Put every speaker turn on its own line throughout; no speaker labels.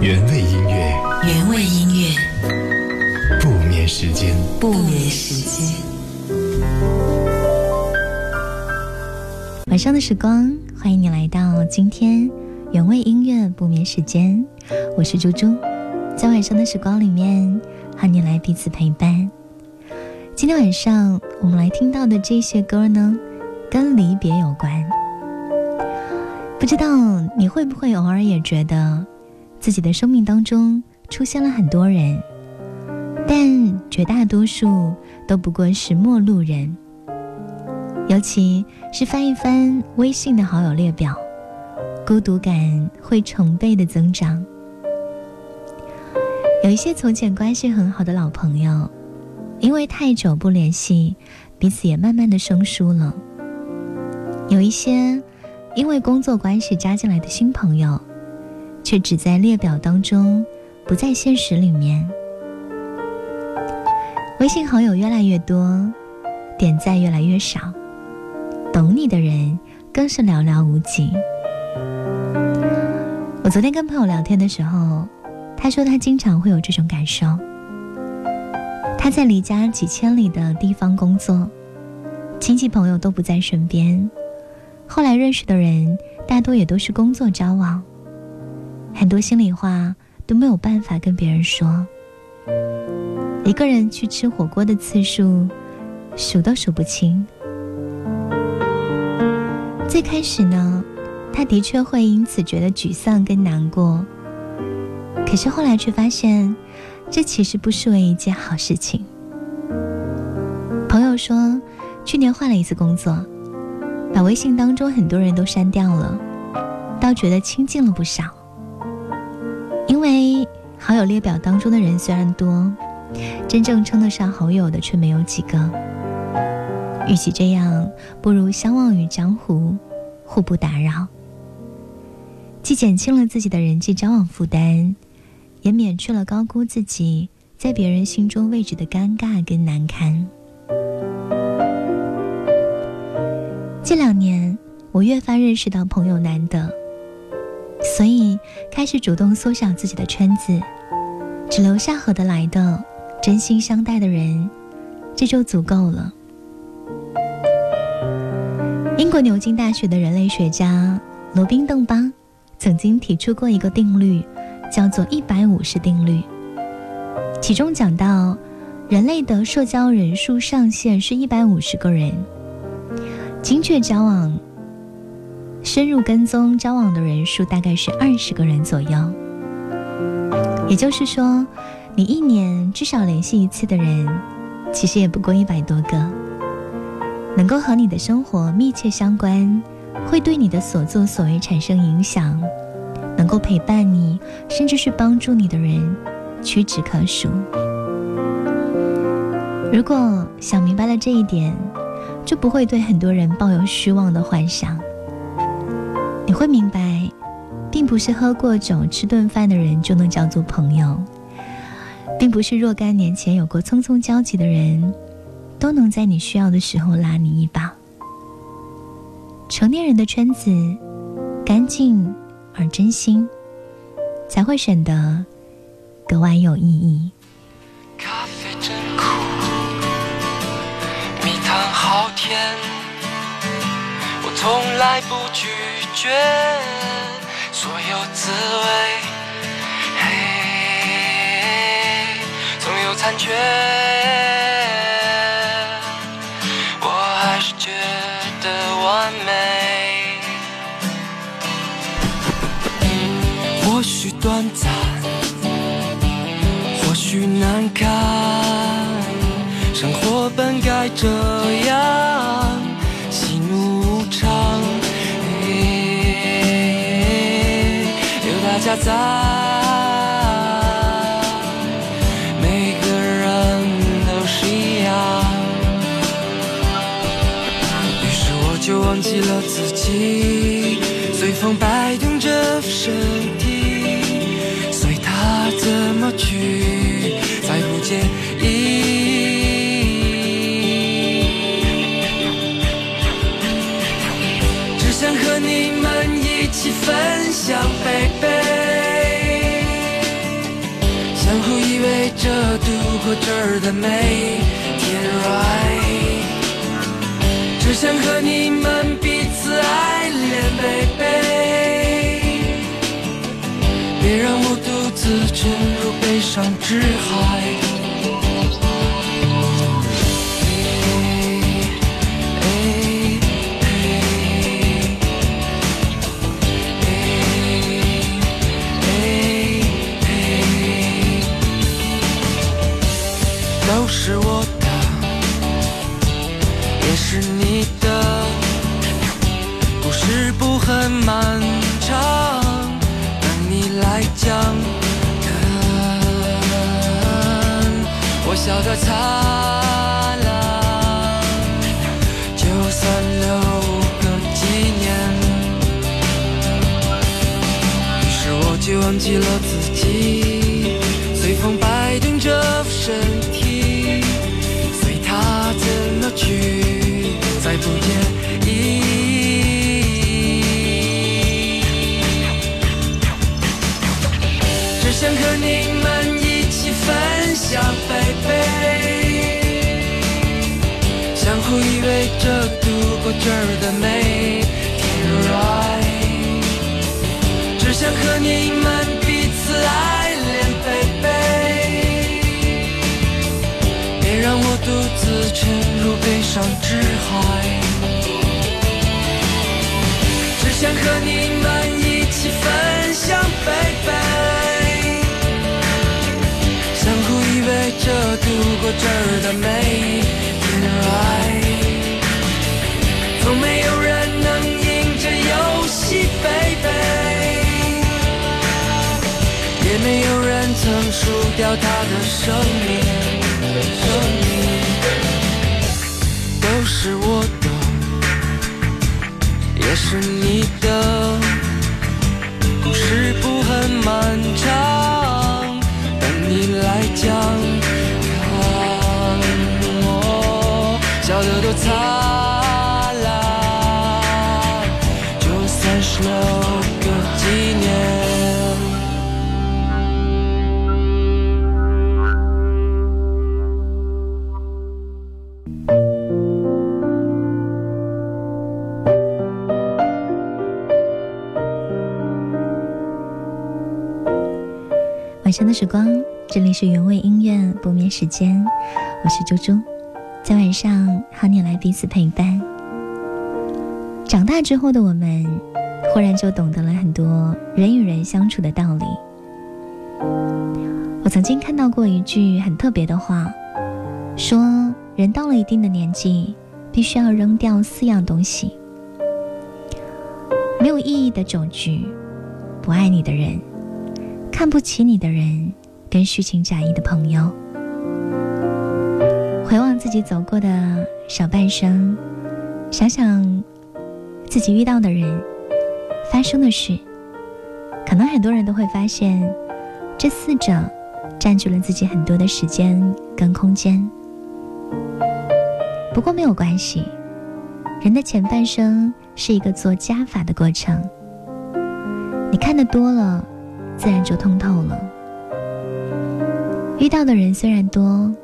原味音乐，
原味音乐，
不眠时间，
不眠时间。
晚上的时光，欢迎你来到今天原味音乐不眠时间。我是猪猪，在晚上的时光里面和你来彼此陪伴。今天晚上我们来听到的这些歌呢，跟离别有关。不知道你会不会偶尔也觉得，自己的生命当中出现了很多人，但绝大多数都不过是陌路人。尤其是翻一翻微信的好友列表，孤独感会成倍的增长。有一些从前关系很好的老朋友，因为太久不联系，彼此也慢慢的生疏了。有一些。因为工作关系加进来的新朋友，却只在列表当中，不在现实里面。微信好友越来越多，点赞越来越少，懂你的人更是寥寥无几。我昨天跟朋友聊天的时候，他说他经常会有这种感受。他在离家几千里的地方工作，亲戚朋友都不在身边。后来认识的人，大多也都是工作交往，很多心里话都没有办法跟别人说。一个人去吃火锅的次数，数都数不清。最开始呢，他的确会因此觉得沮丧跟难过，可是后来却发现，这其实不失为一件好事情。朋友说，去年换了一次工作。把微信当中很多人都删掉了，倒觉得清静了不少。因为好友列表当中的人虽然多，真正称得上好友的却没有几个。与其这样，不如相忘于江湖，互不打扰，既减轻了自己的人际交往负担，也免去了高估自己在别人心中位置的尴尬跟难堪。这两年，我越发认识到朋友难得，所以开始主动缩小自己的圈子，只留下合得来的、真心相待的人，这就足够了。英国牛津大学的人类学家罗宾·邓巴曾经提出过一个定律，叫做“一百五十定律”，其中讲到，人类的社交人数上限是一百五十个人。精确交往、深入跟踪交往的人数大概是二十个人左右。也就是说，你一年至少联系一次的人，其实也不过一百多个。能够和你的生活密切相关，会对你的所作所为产生影响，能够陪伴你，甚至是帮助你的人，屈指可数。如果想明白了这一点，就不会对很多人抱有虚妄的幻想。你会明白，并不是喝过酒、吃顿饭的人就能叫做朋友，并不是若干年前有过匆匆交集的人，都能在你需要的时候拉你一把。成年人的圈子，干净而真心，才会显得格外有意义。
天，我从来不拒绝所有滋味，嘿，总有残缺，我还是觉得完美。或许短暂，或许难堪。生活本该这样，喜怒无常，有大家在，每个人都是一样。于是我就忘记了自己，随风摆动着身体，随他怎么去，再不介度过这儿的每天，right？只想和你们彼此爱恋，baby。别让我独自沉入悲伤之海。是我的也是你的故事不很漫长但你来讲看我笑得灿烂就算留个纪念于是我就忘记了自己随风摆动着身体。去，再不见意只想和你们一起分享飞飞，相互依偎着度过这儿的每天。只想和你们彼此爱。让我独自沉入悲伤之海。只想和你们一起分享，baby。相互依偎着度过这儿的每一天，right？从没有人能赢这游戏，baby，也没有人曾输掉他的生命，是我的，也是你的，故事不很漫长，等你来讲，我笑得多灿
时光，这里是原味音乐不眠时间，我是猪猪，在晚上和你来彼此陪伴。长大之后的我们。忽然就懂得了很多人与人相处的道理。我曾经看到过一句很特别的话，说人到了一定的年纪，必须要扔掉四样东西：没有意义的酒局，不爱你的人，看不起你的人，跟虚情假意的朋友。回望自己走过的小半生，想想自己遇到的人。发生的事，可能很多人都会发现，这四者占据了自己很多的时间跟空间。不过没有关系，人的前半生是一个做加法的过程。你看的多了，自然就通透了。遇到的人虽然多，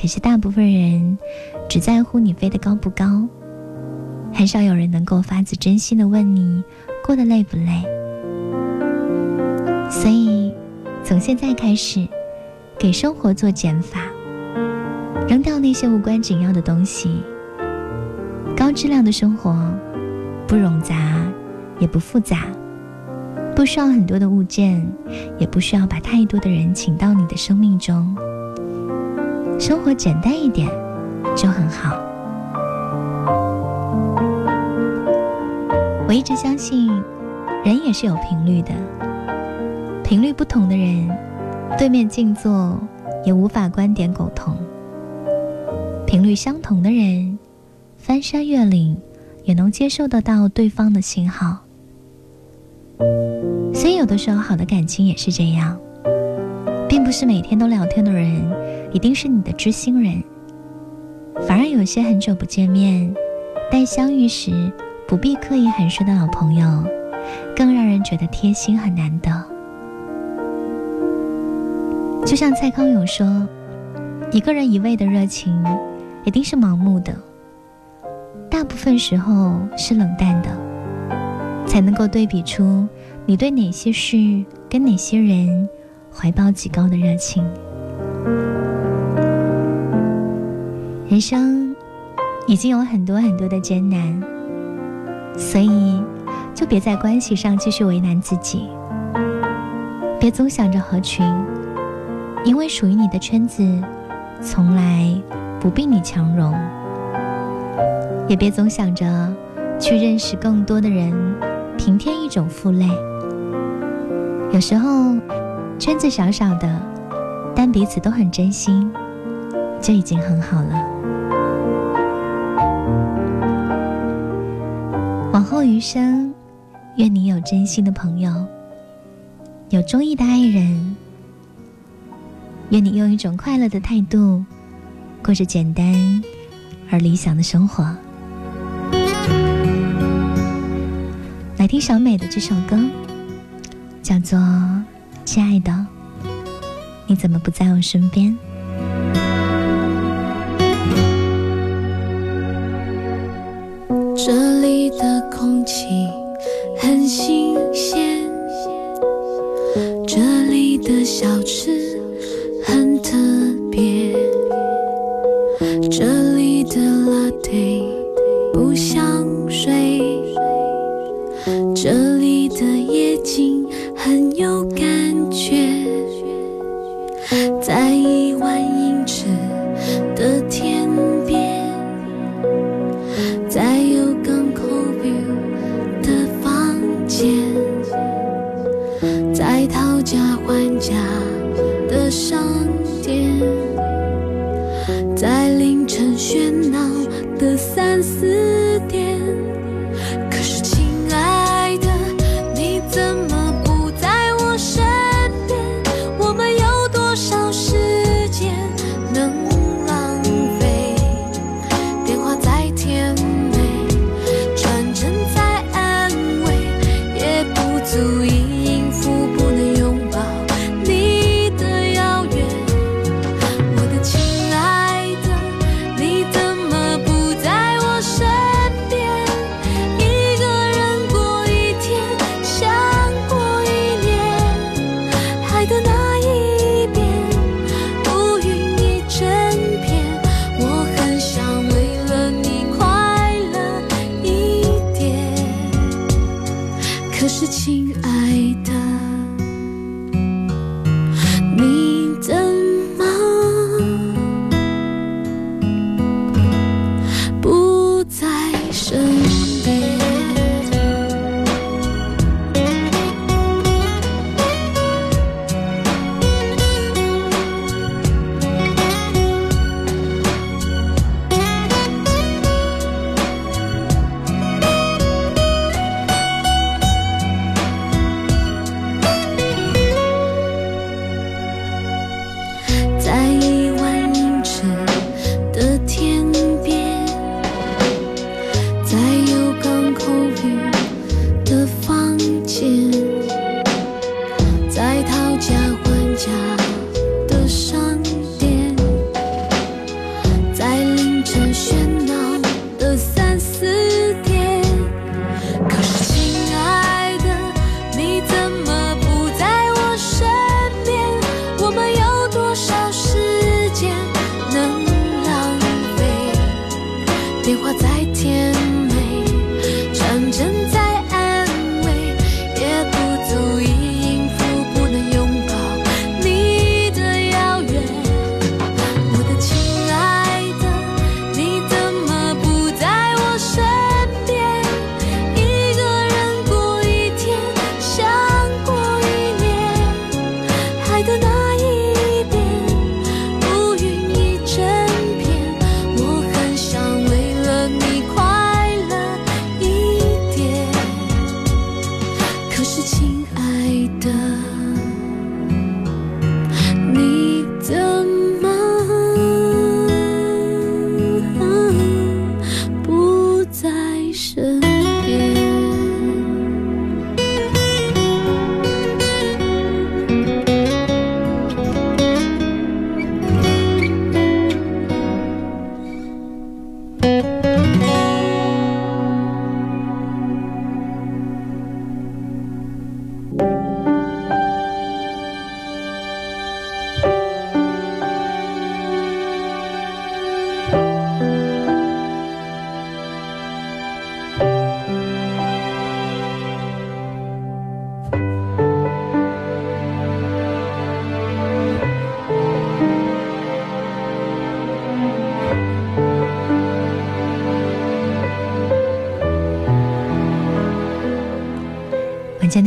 可是大部分人只在乎你飞得高不高，很少有人能够发自真心的问你。过得累不累？所以，从现在开始，给生活做减法，扔掉那些无关紧要的东西。高质量的生活，不冗杂，也不复杂，不需要很多的物件，也不需要把太多的人请到你的生命中。生活简单一点，就很好。我一直相信，人也是有频率的。频率不同的人，对面静坐也无法观点苟同；频率相同的人，翻山越岭也能接受得到对方的信号。所以，有的时候好的感情也是这样，并不是每天都聊天的人一定是你的知心人，反而有些很久不见面，但相遇时。不必刻意寒暄的老朋友，更让人觉得贴心和难得。就像蔡康永说：“一个人一味的热情，一定是盲目的。大部分时候是冷淡的，才能够对比出你对哪些事跟哪些人怀抱极高的热情。人生已经有很多很多的艰难，所以就别在关系上继续为难自己，别总想着合群，因为属于你的圈子从来不比你强融。也别总想着去认识更多的人，平添一种负累。有时候圈子小小的，但彼此都很真心，就已经很好了。往后余生，愿你有真心的朋友，有中意的爱人，愿你用一种快乐的态度，过着简单而理想的生活。来听小美的这首歌，叫做《亲爱的》，你怎么不在我身边？
这里的空气很新鲜，这里的小吃价还价的商店，在凌晨喧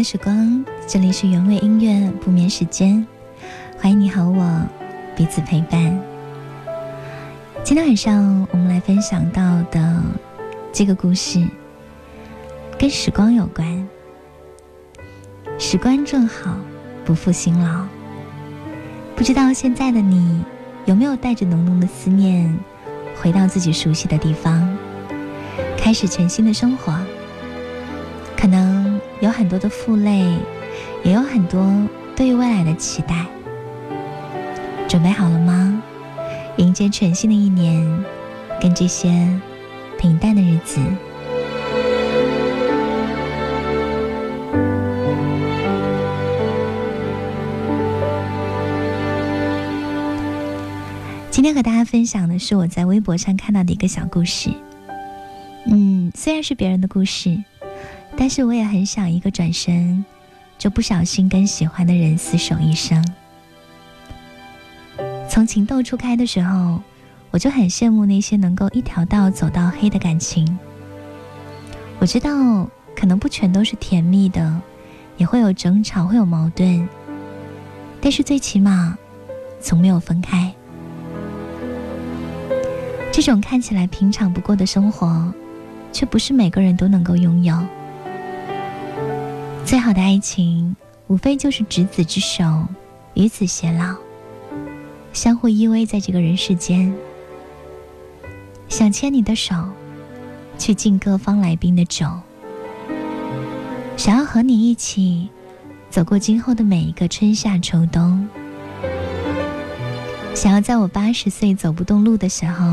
时光，这里是原味音乐不眠时间，欢迎你和我彼此陪伴。今天晚上我们来分享到的这个故事，跟时光有关。时光正好，不负辛劳。不知道现在的你有没有带着浓浓的思念，回到自己熟悉的地方，开始全新的生活？可能有很多的负累，也有很多对于未来的期待。准备好了吗？迎接全新的一年，跟这些平淡的日子。今天和大家分享的是我在微博上看到的一个小故事。嗯，虽然是别人的故事。但是我也很想一个转身，就不小心跟喜欢的人厮守一生。从情窦初开的时候，我就很羡慕那些能够一条道走到黑的感情。我知道可能不全都是甜蜜的，也会有争吵，会有矛盾，但是最起码从没有分开。这种看起来平常不过的生活，却不是每个人都能够拥有。最好的爱情，无非就是执子之手，与子偕老，相互依偎在这个人世间。想牵你的手，去敬各方来宾的酒，想要和你一起走过今后的每一个春夏秋冬，想要在我八十岁走不动路的时候，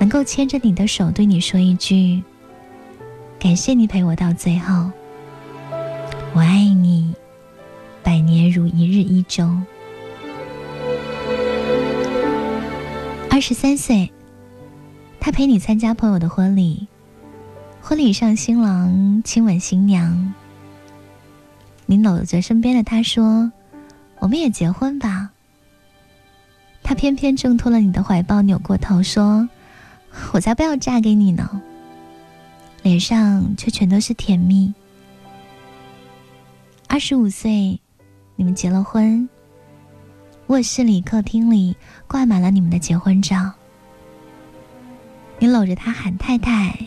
能够牵着你的手，对你说一句：感谢你陪我到最后。我爱你，百年如一日一周。二十三岁，他陪你参加朋友的婚礼，婚礼上新郎亲吻新娘，你搂着身边的他说：“我们也结婚吧。”他偏偏挣脱了你的怀抱，扭过头说：“我才不要嫁给你呢。”脸上却全都是甜蜜。二十五岁，你们结了婚。卧室里、客厅里挂满了你们的结婚照。你搂着他喊太太，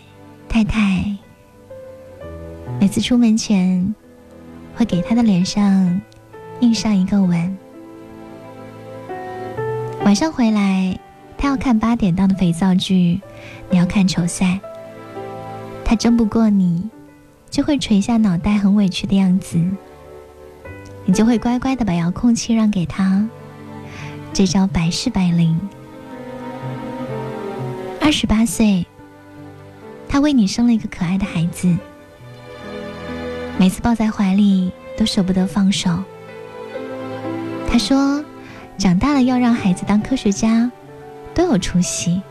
太太。每次出门前，会给他的脸上印上一个吻。晚上回来，他要看八点档的肥皂剧，你要看球赛。他争不过你，就会垂下脑袋，很委屈的样子。你就会乖乖的把遥控器让给他，这招百试百灵。二十八岁，他为你生了一个可爱的孩子，每次抱在怀里都舍不得放手。他说，长大了要让孩子当科学家，都有出息。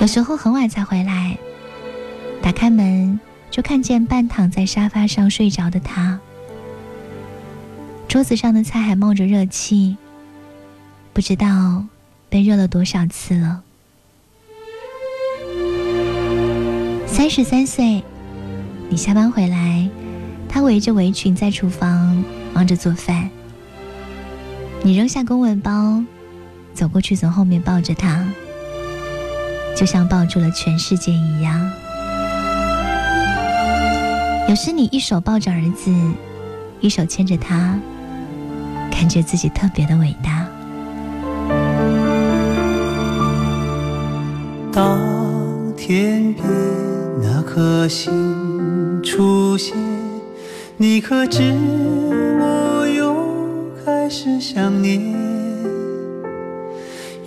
有时候很晚才回来，打开门。就看见半躺在沙发上睡着的他，桌子上的菜还冒着热气，不知道被热了多少次了。三十三岁，你下班回来，他围着围裙在厨房忙着做饭，你扔下公文包，走过去从后面抱着他，就像抱住了全世界一样。有时你一手抱着儿子，一手牵着他，感觉自己特别的伟大。
当天边那颗星出现，你可知我又开始想念？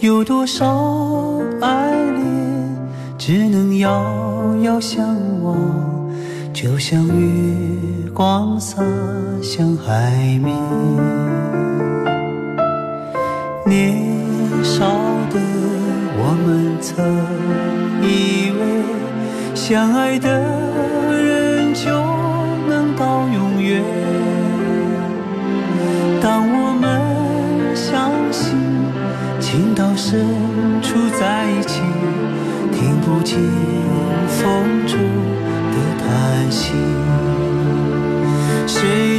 有多少爱恋，只能遥遥相望。就像月光洒向海面，年少的我们曾以为相爱的人就能到永远。当我们相信情到深处在一起，听不见风中。心。谁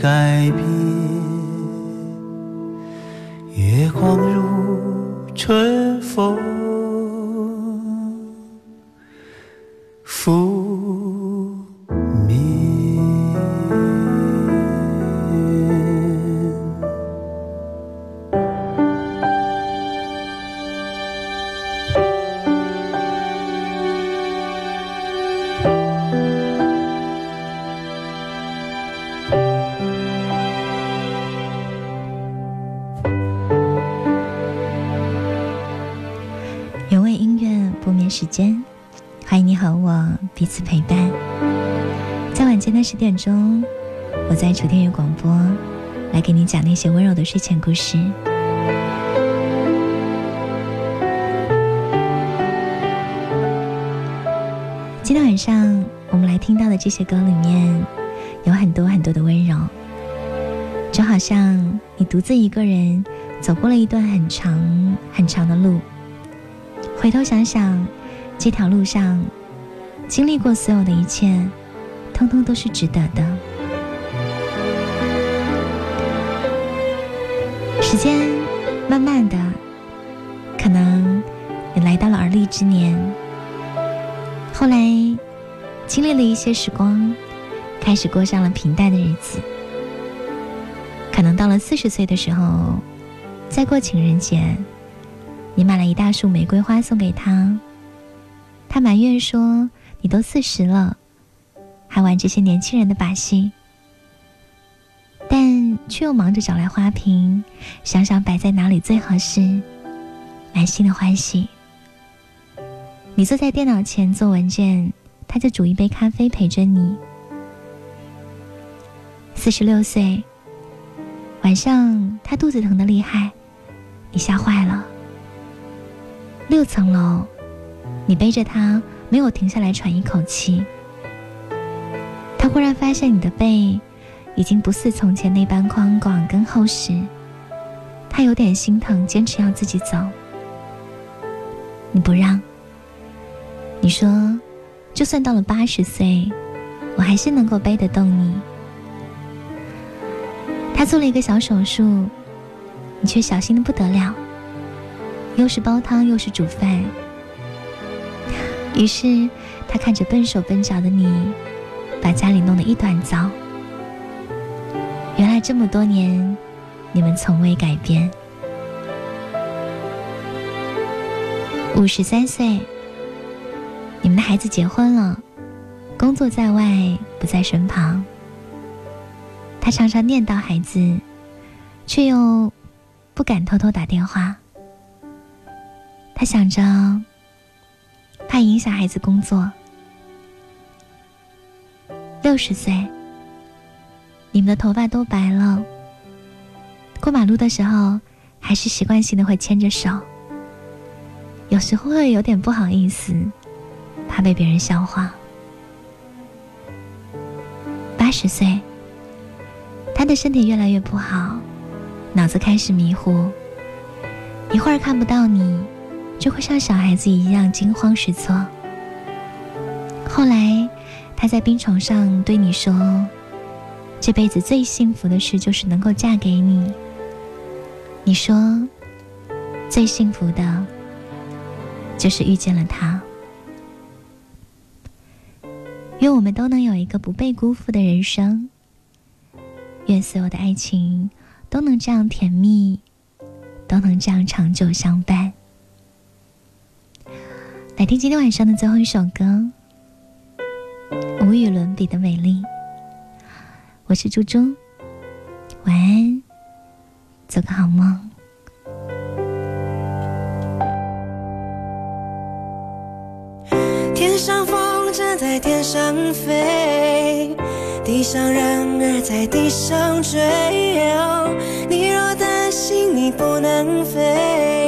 改变？月光如春风，
睡前故事。今天晚上我们来听到的这些歌里面，有很多很多的温柔，就好像你独自一个人走过了一段很长很长的路。回头想想，这条路上经历过所有的一切，通通都是值得的。时间慢慢的，可能也来到了而立之年。后来经历了一些时光，开始过上了平淡的日子。可能到了四十岁的时候，再过情人节。你买了一大束玫瑰花送给他，他埋怨说：“你都四十了，还玩这些年轻人的把戏，却又忙着找来花瓶，想想摆在哪里最合适，满心的欢喜。你坐在电脑前做文件，他就煮一杯咖啡陪着你。四十六岁，晚上他肚子疼的厉害，你吓坏了。六层楼，你背着他没有停下来喘一口气。他忽然发现你的背已经不似从前那般宽广跟厚实，他有点心疼，坚持要自己走。你不让。你说，就算到了八十岁，我还是能够背得动你。他做了一个小手术，你却小心的不得了，又是煲汤又是煮饭。于是他看着笨手笨脚的你，把家里弄得一团糟。原来这么多年，你们从未改变。五十三岁。你们的孩子结婚了，工作在外，不在身旁。他常常念叨孩子，却又不敢偷偷打电话。他想着，怕影响孩子工作。六十岁，你们的头发都白了，过马路的时候，还是习惯性的会牵着手，有时候会有点不好意思。怕被别人笑话。八十岁，他的身体越来越不好，脑子开始迷糊，一会儿看不到你，就会像小孩子一样惊慌失措。后来，他在病床上对你说：“这辈子最幸福的事就是能够嫁给你。”你说：“最幸福的，就是遇见了他。”愿我们都能有一个不被辜负的人生。愿所有的爱情都能这样甜蜜，都能这样长久相伴。来听今天晚上的最后一首歌，《无与伦比的美丽》。我是猪猪，晚安，做个好梦。
天上风。筝在天上飞，地上人儿在地上追。你若担心你不能飞，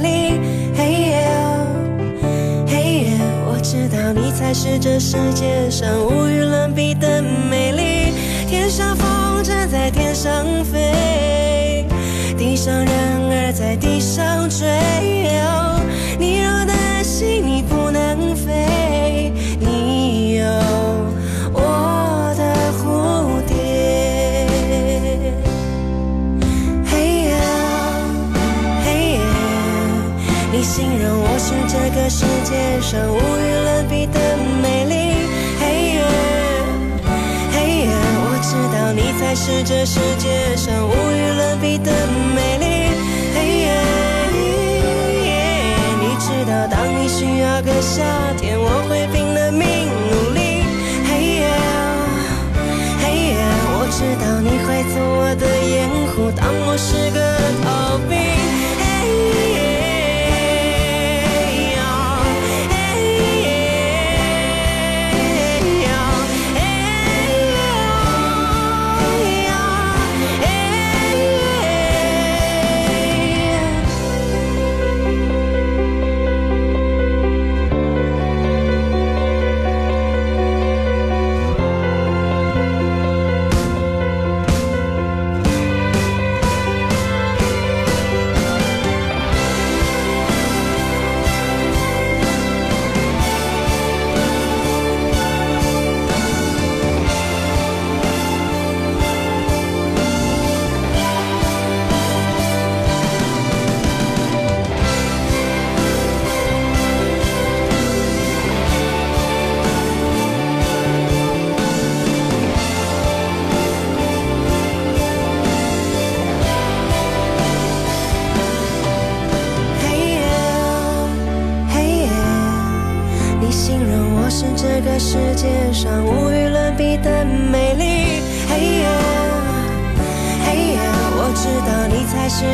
是这世界上无与伦比的美丽，天上风筝在天上飞，地上人儿。在地上追，你若担心你不能飞，你有我的蝴蝶。嘿呀嘿呀，你形容我是这个世界上无与是这世界上无与伦比的美丽。嘿耶，你知道当你需要个夏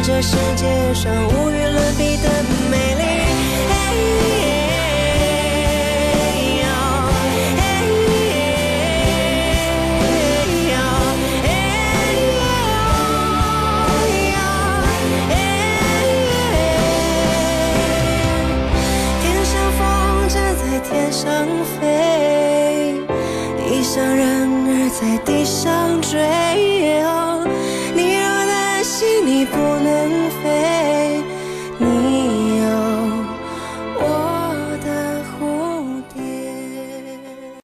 这世界上无